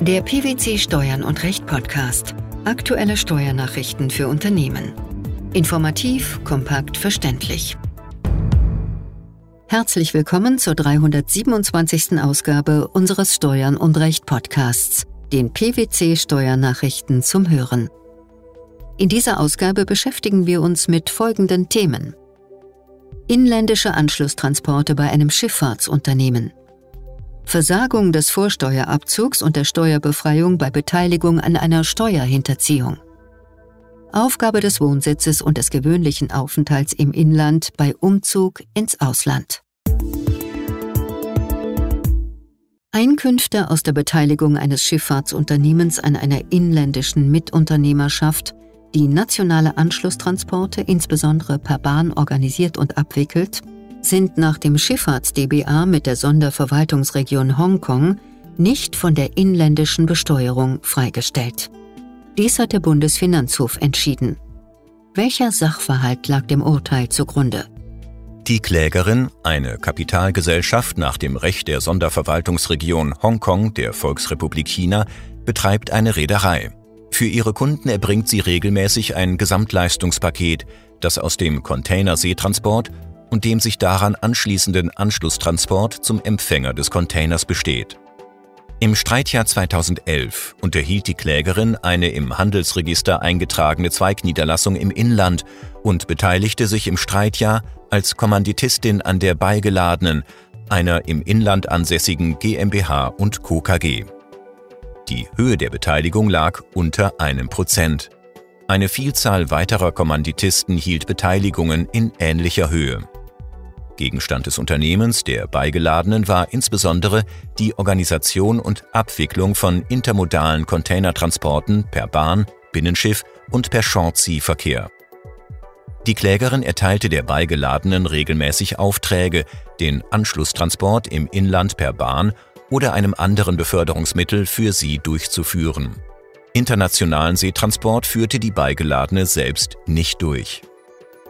Der PwC Steuern und Recht Podcast. Aktuelle Steuernachrichten für Unternehmen. Informativ, kompakt, verständlich. Herzlich willkommen zur 327. Ausgabe unseres Steuern und Recht Podcasts, den PwC Steuernachrichten zum Hören. In dieser Ausgabe beschäftigen wir uns mit folgenden Themen. Inländische Anschlusstransporte bei einem Schifffahrtsunternehmen. Versagung des Vorsteuerabzugs und der Steuerbefreiung bei Beteiligung an einer Steuerhinterziehung. Aufgabe des Wohnsitzes und des gewöhnlichen Aufenthalts im Inland bei Umzug ins Ausland. Einkünfte aus der Beteiligung eines Schifffahrtsunternehmens an einer inländischen Mitunternehmerschaft, die nationale Anschlusstransporte insbesondere per Bahn organisiert und abwickelt, sind nach dem Schifffahrts-DBA mit der Sonderverwaltungsregion Hongkong nicht von der inländischen Besteuerung freigestellt. Dies hat der Bundesfinanzhof entschieden. Welcher Sachverhalt lag dem Urteil zugrunde? Die Klägerin, eine Kapitalgesellschaft nach dem Recht der Sonderverwaltungsregion Hongkong der Volksrepublik China, betreibt eine Reederei. Für ihre Kunden erbringt sie regelmäßig ein Gesamtleistungspaket, das aus dem Containerseetransport und dem sich daran anschließenden Anschlusstransport zum Empfänger des Containers besteht. Im Streitjahr 2011 unterhielt die Klägerin eine im Handelsregister eingetragene Zweigniederlassung im Inland und beteiligte sich im Streitjahr als Kommanditistin an der beigeladenen, einer im Inland ansässigen GmbH und Co. KG. Die Höhe der Beteiligung lag unter einem Prozent. Eine Vielzahl weiterer Kommanditisten hielt Beteiligungen in ähnlicher Höhe. Gegenstand des Unternehmens der Beigeladenen war insbesondere die Organisation und Abwicklung von intermodalen Containertransporten per Bahn, Binnenschiff und per Short-Sea-Verkehr. Die Klägerin erteilte der Beigeladenen regelmäßig Aufträge, den Anschlusstransport im Inland per Bahn oder einem anderen Beförderungsmittel für sie durchzuführen. Internationalen Seetransport führte die Beigeladene selbst nicht durch.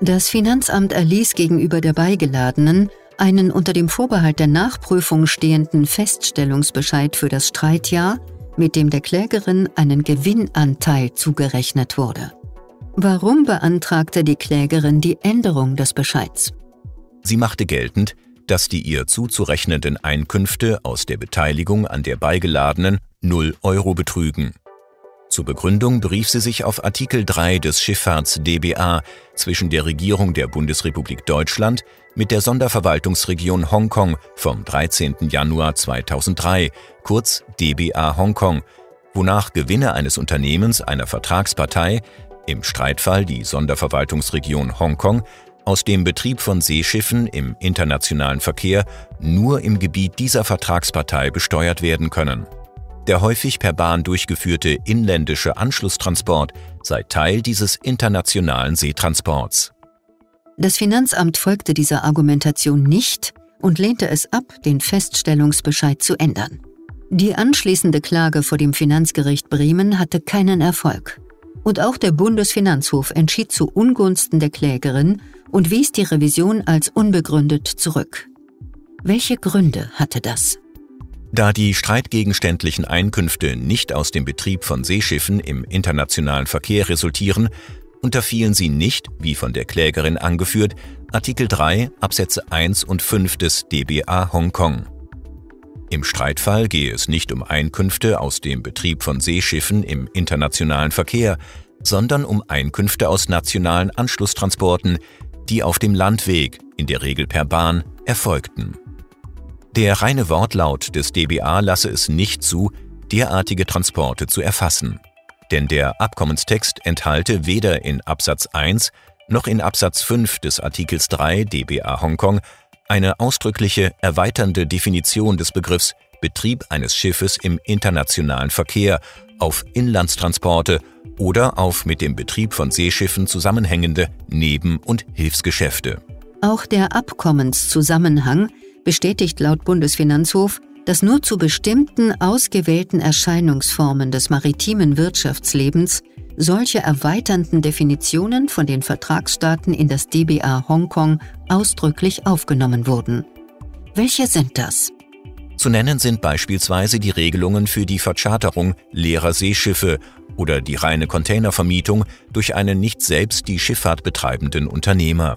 Das Finanzamt erließ gegenüber der Beigeladenen einen unter dem Vorbehalt der Nachprüfung stehenden Feststellungsbescheid für das Streitjahr, mit dem der Klägerin einen Gewinnanteil zugerechnet wurde. Warum beantragte die Klägerin die Änderung des Bescheids? Sie machte geltend, dass die ihr zuzurechnenden Einkünfte aus der Beteiligung an der Beigeladenen 0 Euro betrügen. Zur Begründung berief sie sich auf Artikel 3 des Schifffahrts-DBA zwischen der Regierung der Bundesrepublik Deutschland mit der Sonderverwaltungsregion Hongkong vom 13. Januar 2003, kurz DBA Hongkong, wonach Gewinne eines Unternehmens einer Vertragspartei, im Streitfall die Sonderverwaltungsregion Hongkong, aus dem Betrieb von Seeschiffen im internationalen Verkehr nur im Gebiet dieser Vertragspartei besteuert werden können. Der häufig per Bahn durchgeführte inländische Anschlusstransport sei Teil dieses internationalen Seetransports. Das Finanzamt folgte dieser Argumentation nicht und lehnte es ab, den Feststellungsbescheid zu ändern. Die anschließende Klage vor dem Finanzgericht Bremen hatte keinen Erfolg. Und auch der Bundesfinanzhof entschied zu Ungunsten der Klägerin und wies die Revision als unbegründet zurück. Welche Gründe hatte das? Da die streitgegenständlichen Einkünfte nicht aus dem Betrieb von Seeschiffen im internationalen Verkehr resultieren, unterfielen sie nicht, wie von der Klägerin angeführt, Artikel 3 Absätze 1 und 5 des DBA Hongkong. Im Streitfall gehe es nicht um Einkünfte aus dem Betrieb von Seeschiffen im internationalen Verkehr, sondern um Einkünfte aus nationalen Anschlusstransporten, die auf dem Landweg, in der Regel per Bahn, erfolgten. Der reine Wortlaut des DBA lasse es nicht zu, derartige Transporte zu erfassen. Denn der Abkommenstext enthalte weder in Absatz 1 noch in Absatz 5 des Artikels 3 DBA Hongkong eine ausdrückliche erweiternde Definition des Begriffs Betrieb eines Schiffes im internationalen Verkehr auf Inlandstransporte oder auf mit dem Betrieb von Seeschiffen zusammenhängende Neben- und Hilfsgeschäfte. Auch der Abkommenszusammenhang bestätigt laut Bundesfinanzhof, dass nur zu bestimmten ausgewählten Erscheinungsformen des maritimen Wirtschaftslebens solche erweiternden Definitionen von den Vertragsstaaten in das DBA Hongkong ausdrücklich aufgenommen wurden. Welche sind das? Zu nennen sind beispielsweise die Regelungen für die Vercharterung leerer Seeschiffe oder die reine Containervermietung durch einen nicht selbst die Schifffahrt betreibenden Unternehmer.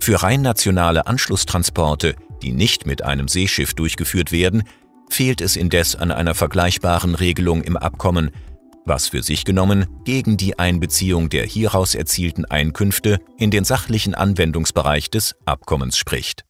Für rein nationale Anschlusstransporte, die nicht mit einem Seeschiff durchgeführt werden, fehlt es indes an einer vergleichbaren Regelung im Abkommen, was für sich genommen gegen die Einbeziehung der hieraus erzielten Einkünfte in den sachlichen Anwendungsbereich des Abkommens spricht.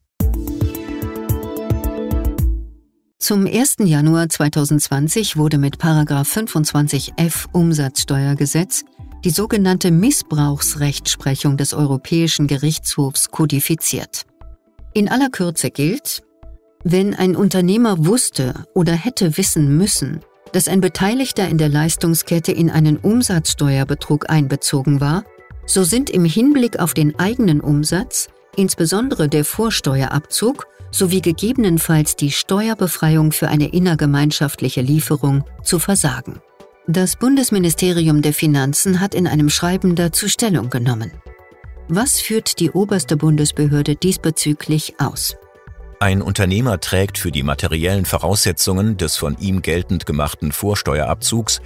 Zum 1. Januar 2020 wurde mit 25f Umsatzsteuergesetz die sogenannte Missbrauchsrechtsprechung des Europäischen Gerichtshofs kodifiziert. In aller Kürze gilt, wenn ein Unternehmer wusste oder hätte wissen müssen, dass ein Beteiligter in der Leistungskette in einen Umsatzsteuerbetrug einbezogen war, so sind im Hinblick auf den eigenen Umsatz, insbesondere der Vorsteuerabzug sowie gegebenenfalls die Steuerbefreiung für eine innergemeinschaftliche Lieferung zu versagen. Das Bundesministerium der Finanzen hat in einem Schreiben dazu Stellung genommen. Was führt die oberste Bundesbehörde diesbezüglich aus? Ein Unternehmer trägt für die materiellen Voraussetzungen des von ihm geltend gemachten Vorsteuerabzugs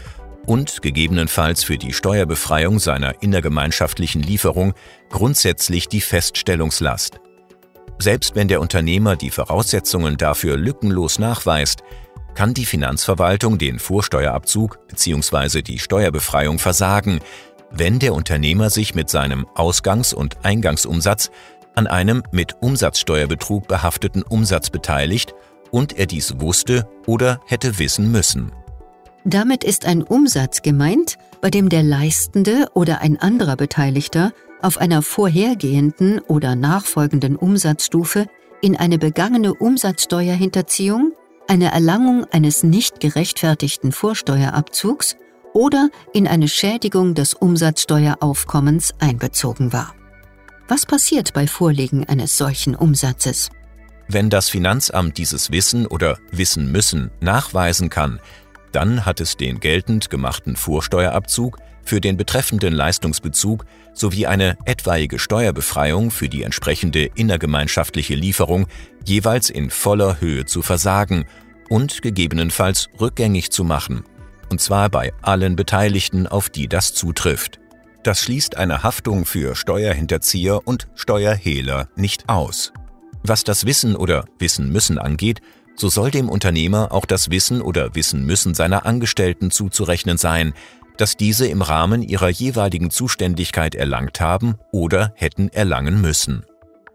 und gegebenenfalls für die Steuerbefreiung seiner innergemeinschaftlichen Lieferung grundsätzlich die Feststellungslast. Selbst wenn der Unternehmer die Voraussetzungen dafür lückenlos nachweist, kann die Finanzverwaltung den Vorsteuerabzug bzw. die Steuerbefreiung versagen, wenn der Unternehmer sich mit seinem Ausgangs- und Eingangsumsatz an einem mit Umsatzsteuerbetrug behafteten Umsatz beteiligt und er dies wusste oder hätte wissen müssen. Damit ist ein Umsatz gemeint, bei dem der Leistende oder ein anderer Beteiligter auf einer vorhergehenden oder nachfolgenden Umsatzstufe in eine begangene Umsatzsteuerhinterziehung, eine Erlangung eines nicht gerechtfertigten Vorsteuerabzugs oder in eine Schädigung des Umsatzsteueraufkommens einbezogen war. Was passiert bei Vorliegen eines solchen Umsatzes? Wenn das Finanzamt dieses Wissen oder Wissen müssen nachweisen kann, dann hat es den geltend gemachten Vorsteuerabzug für den betreffenden Leistungsbezug sowie eine etwaige Steuerbefreiung für die entsprechende innergemeinschaftliche Lieferung jeweils in voller Höhe zu versagen und gegebenenfalls rückgängig zu machen, und zwar bei allen Beteiligten, auf die das zutrifft. Das schließt eine Haftung für Steuerhinterzieher und Steuerhehler nicht aus. Was das Wissen oder Wissen müssen angeht, so soll dem Unternehmer auch das Wissen oder Wissen müssen seiner Angestellten zuzurechnen sein, dass diese im Rahmen ihrer jeweiligen Zuständigkeit erlangt haben oder hätten erlangen müssen.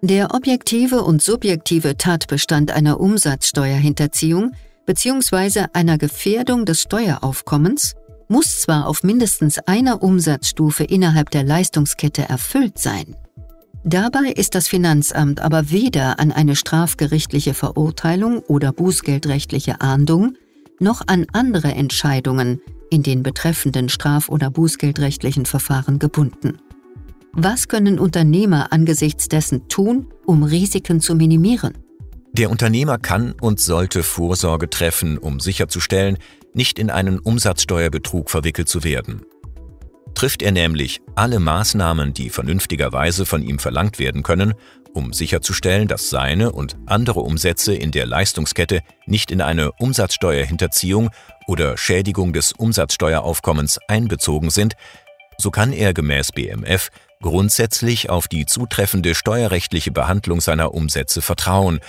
Der objektive und subjektive Tatbestand einer Umsatzsteuerhinterziehung bzw. einer Gefährdung des Steueraufkommens muss zwar auf mindestens einer Umsatzstufe innerhalb der Leistungskette erfüllt sein, Dabei ist das Finanzamt aber weder an eine strafgerichtliche Verurteilung oder bußgeldrechtliche Ahndung noch an andere Entscheidungen in den betreffenden straf- oder bußgeldrechtlichen Verfahren gebunden. Was können Unternehmer angesichts dessen tun, um Risiken zu minimieren? Der Unternehmer kann und sollte Vorsorge treffen, um sicherzustellen, nicht in einen Umsatzsteuerbetrug verwickelt zu werden. Trifft er nämlich alle Maßnahmen, die vernünftigerweise von ihm verlangt werden können, um sicherzustellen, dass seine und andere Umsätze in der Leistungskette nicht in eine Umsatzsteuerhinterziehung oder Schädigung des Umsatzsteueraufkommens einbezogen sind, so kann er gemäß BMF grundsätzlich auf die zutreffende steuerrechtliche Behandlung seiner Umsätze vertrauen,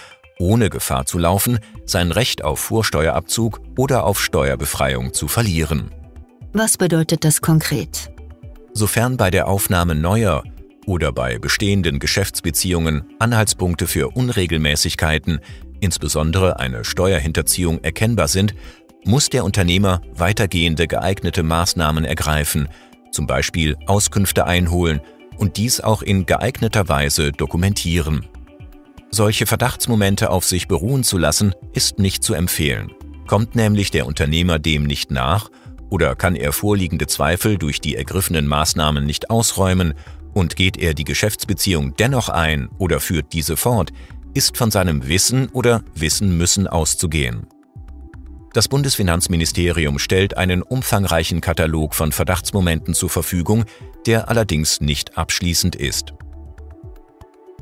ohne Gefahr zu laufen, sein Recht auf Vorsteuerabzug oder auf Steuerbefreiung zu verlieren. Was bedeutet das konkret? Sofern bei der Aufnahme neuer oder bei bestehenden Geschäftsbeziehungen Anhaltspunkte für Unregelmäßigkeiten, insbesondere eine Steuerhinterziehung, erkennbar sind, muss der Unternehmer weitergehende geeignete Maßnahmen ergreifen, zum Beispiel Auskünfte einholen und dies auch in geeigneter Weise dokumentieren. Solche Verdachtsmomente auf sich beruhen zu lassen, ist nicht zu empfehlen. Kommt nämlich der Unternehmer dem nicht nach oder kann er vorliegende Zweifel durch die ergriffenen Maßnahmen nicht ausräumen und geht er die Geschäftsbeziehung dennoch ein oder führt diese fort, ist von seinem Wissen oder Wissen müssen auszugehen. Das Bundesfinanzministerium stellt einen umfangreichen Katalog von Verdachtsmomenten zur Verfügung, der allerdings nicht abschließend ist.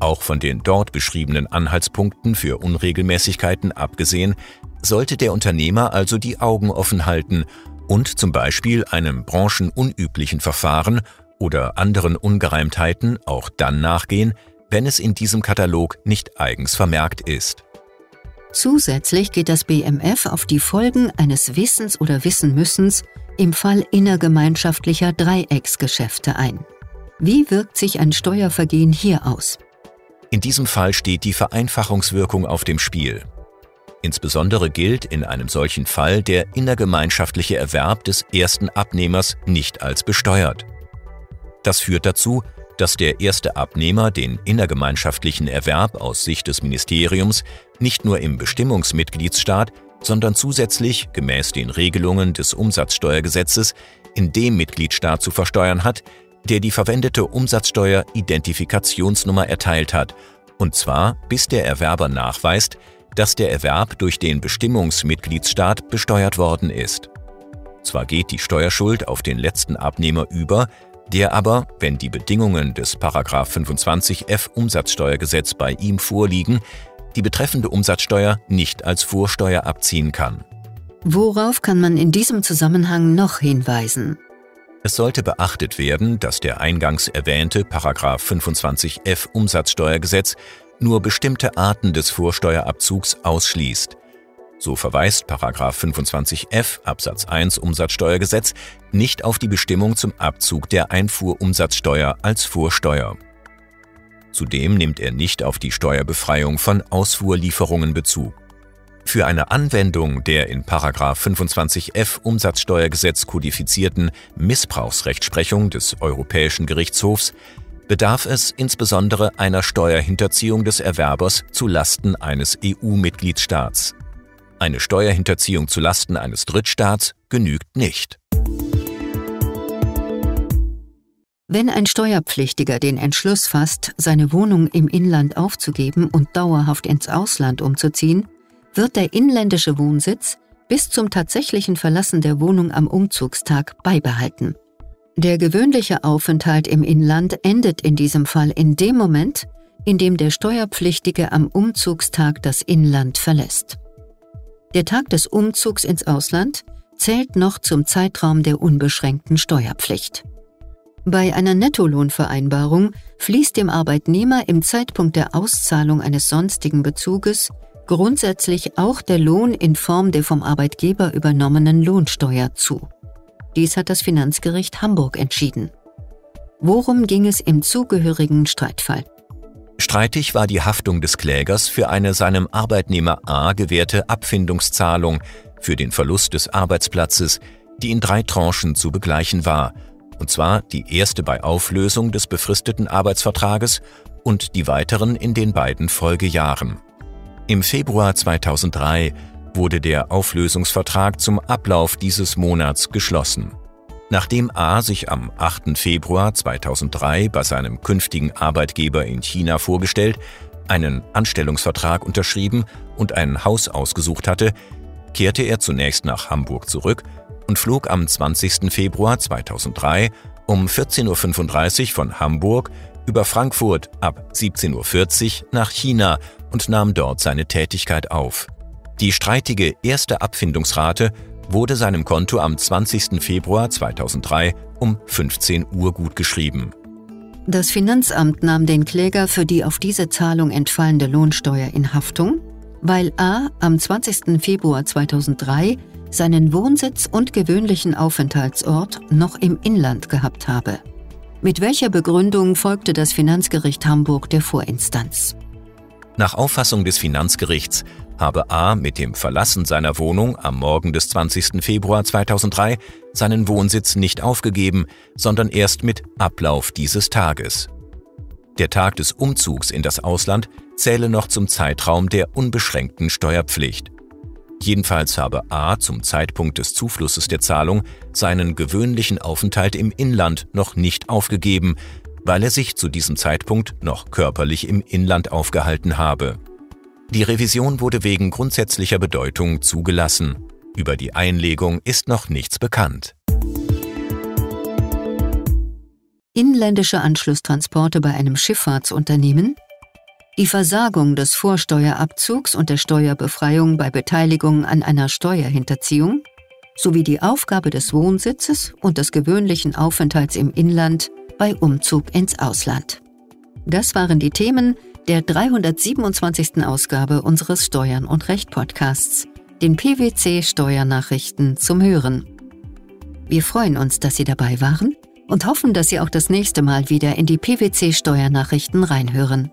Auch von den dort beschriebenen Anhaltspunkten für Unregelmäßigkeiten abgesehen, sollte der Unternehmer also die Augen offen halten und zum Beispiel einem branchenunüblichen Verfahren oder anderen Ungereimtheiten auch dann nachgehen, wenn es in diesem Katalog nicht eigens vermerkt ist. Zusätzlich geht das BMF auf die Folgen eines Wissens oder Wissenmüssens im Fall innergemeinschaftlicher Dreiecksgeschäfte ein. Wie wirkt sich ein Steuervergehen hier aus? In diesem Fall steht die Vereinfachungswirkung auf dem Spiel. Insbesondere gilt in einem solchen Fall der innergemeinschaftliche Erwerb des ersten Abnehmers nicht als besteuert. Das führt dazu, dass der erste Abnehmer den innergemeinschaftlichen Erwerb aus Sicht des Ministeriums nicht nur im Bestimmungsmitgliedsstaat, sondern zusätzlich gemäß den Regelungen des Umsatzsteuergesetzes in dem Mitgliedstaat zu versteuern hat, der die verwendete Umsatzsteuer-Identifikationsnummer erteilt hat, und zwar bis der Erwerber nachweist, dass der Erwerb durch den Bestimmungsmitgliedsstaat besteuert worden ist. Zwar geht die Steuerschuld auf den letzten Abnehmer über, der aber, wenn die Bedingungen des 25f Umsatzsteuergesetz bei ihm vorliegen, die betreffende Umsatzsteuer nicht als Vorsteuer abziehen kann. Worauf kann man in diesem Zusammenhang noch hinweisen? Es sollte beachtet werden, dass der eingangs erwähnte 25f Umsatzsteuergesetz nur bestimmte Arten des Vorsteuerabzugs ausschließt. So verweist 25f Absatz 1 Umsatzsteuergesetz nicht auf die Bestimmung zum Abzug der Einfuhrumsatzsteuer als Vorsteuer. Zudem nimmt er nicht auf die Steuerbefreiung von Ausfuhrlieferungen Bezug. Für eine Anwendung der in 25f Umsatzsteuergesetz kodifizierten Missbrauchsrechtsprechung des Europäischen Gerichtshofs bedarf es insbesondere einer Steuerhinterziehung des Erwerbers zu Lasten eines EU-Mitgliedstaats. Eine Steuerhinterziehung zu Lasten eines Drittstaats genügt nicht. Wenn ein Steuerpflichtiger den Entschluss fasst, seine Wohnung im Inland aufzugeben und dauerhaft ins Ausland umzuziehen, wird der inländische Wohnsitz bis zum tatsächlichen Verlassen der Wohnung am Umzugstag beibehalten. Der gewöhnliche Aufenthalt im Inland endet in diesem Fall in dem Moment, in dem der Steuerpflichtige am Umzugstag das Inland verlässt. Der Tag des Umzugs ins Ausland zählt noch zum Zeitraum der unbeschränkten Steuerpflicht. Bei einer Nettolohnvereinbarung fließt dem Arbeitnehmer im Zeitpunkt der Auszahlung eines sonstigen Bezuges grundsätzlich auch der Lohn in Form der vom Arbeitgeber übernommenen Lohnsteuer zu. Dies hat das Finanzgericht Hamburg entschieden. Worum ging es im zugehörigen Streitfall? Streitig war die Haftung des Klägers für eine seinem Arbeitnehmer A gewährte Abfindungszahlung für den Verlust des Arbeitsplatzes, die in drei Tranchen zu begleichen war, und zwar die erste bei Auflösung des befristeten Arbeitsvertrages und die weiteren in den beiden Folgejahren. Im Februar 2003 wurde der Auflösungsvertrag zum Ablauf dieses Monats geschlossen. Nachdem A sich am 8. Februar 2003 bei seinem künftigen Arbeitgeber in China vorgestellt, einen Anstellungsvertrag unterschrieben und ein Haus ausgesucht hatte, kehrte er zunächst nach Hamburg zurück und flog am 20. Februar 2003 um 14.35 Uhr von Hamburg über Frankfurt ab 17.40 Uhr nach China und nahm dort seine Tätigkeit auf. Die streitige erste Abfindungsrate wurde seinem Konto am 20. Februar 2003 um 15 Uhr gutgeschrieben. Das Finanzamt nahm den Kläger für die auf diese Zahlung entfallende Lohnsteuer in Haftung, weil A am 20. Februar 2003 seinen Wohnsitz und gewöhnlichen Aufenthaltsort noch im Inland gehabt habe. Mit welcher Begründung folgte das Finanzgericht Hamburg der Vorinstanz? Nach Auffassung des Finanzgerichts habe A mit dem Verlassen seiner Wohnung am Morgen des 20. Februar 2003 seinen Wohnsitz nicht aufgegeben, sondern erst mit Ablauf dieses Tages. Der Tag des Umzugs in das Ausland zähle noch zum Zeitraum der unbeschränkten Steuerpflicht. Jedenfalls habe A zum Zeitpunkt des Zuflusses der Zahlung seinen gewöhnlichen Aufenthalt im Inland noch nicht aufgegeben, weil er sich zu diesem Zeitpunkt noch körperlich im Inland aufgehalten habe. Die Revision wurde wegen grundsätzlicher Bedeutung zugelassen. Über die Einlegung ist noch nichts bekannt. Inländische Anschlusstransporte bei einem Schifffahrtsunternehmen die Versagung des Vorsteuerabzugs und der Steuerbefreiung bei Beteiligung an einer Steuerhinterziehung sowie die Aufgabe des Wohnsitzes und des gewöhnlichen Aufenthalts im Inland bei Umzug ins Ausland. Das waren die Themen der 327. Ausgabe unseres Steuern und Recht Podcasts, den PwC Steuernachrichten zum Hören. Wir freuen uns, dass Sie dabei waren und hoffen, dass Sie auch das nächste Mal wieder in die PwC Steuernachrichten reinhören.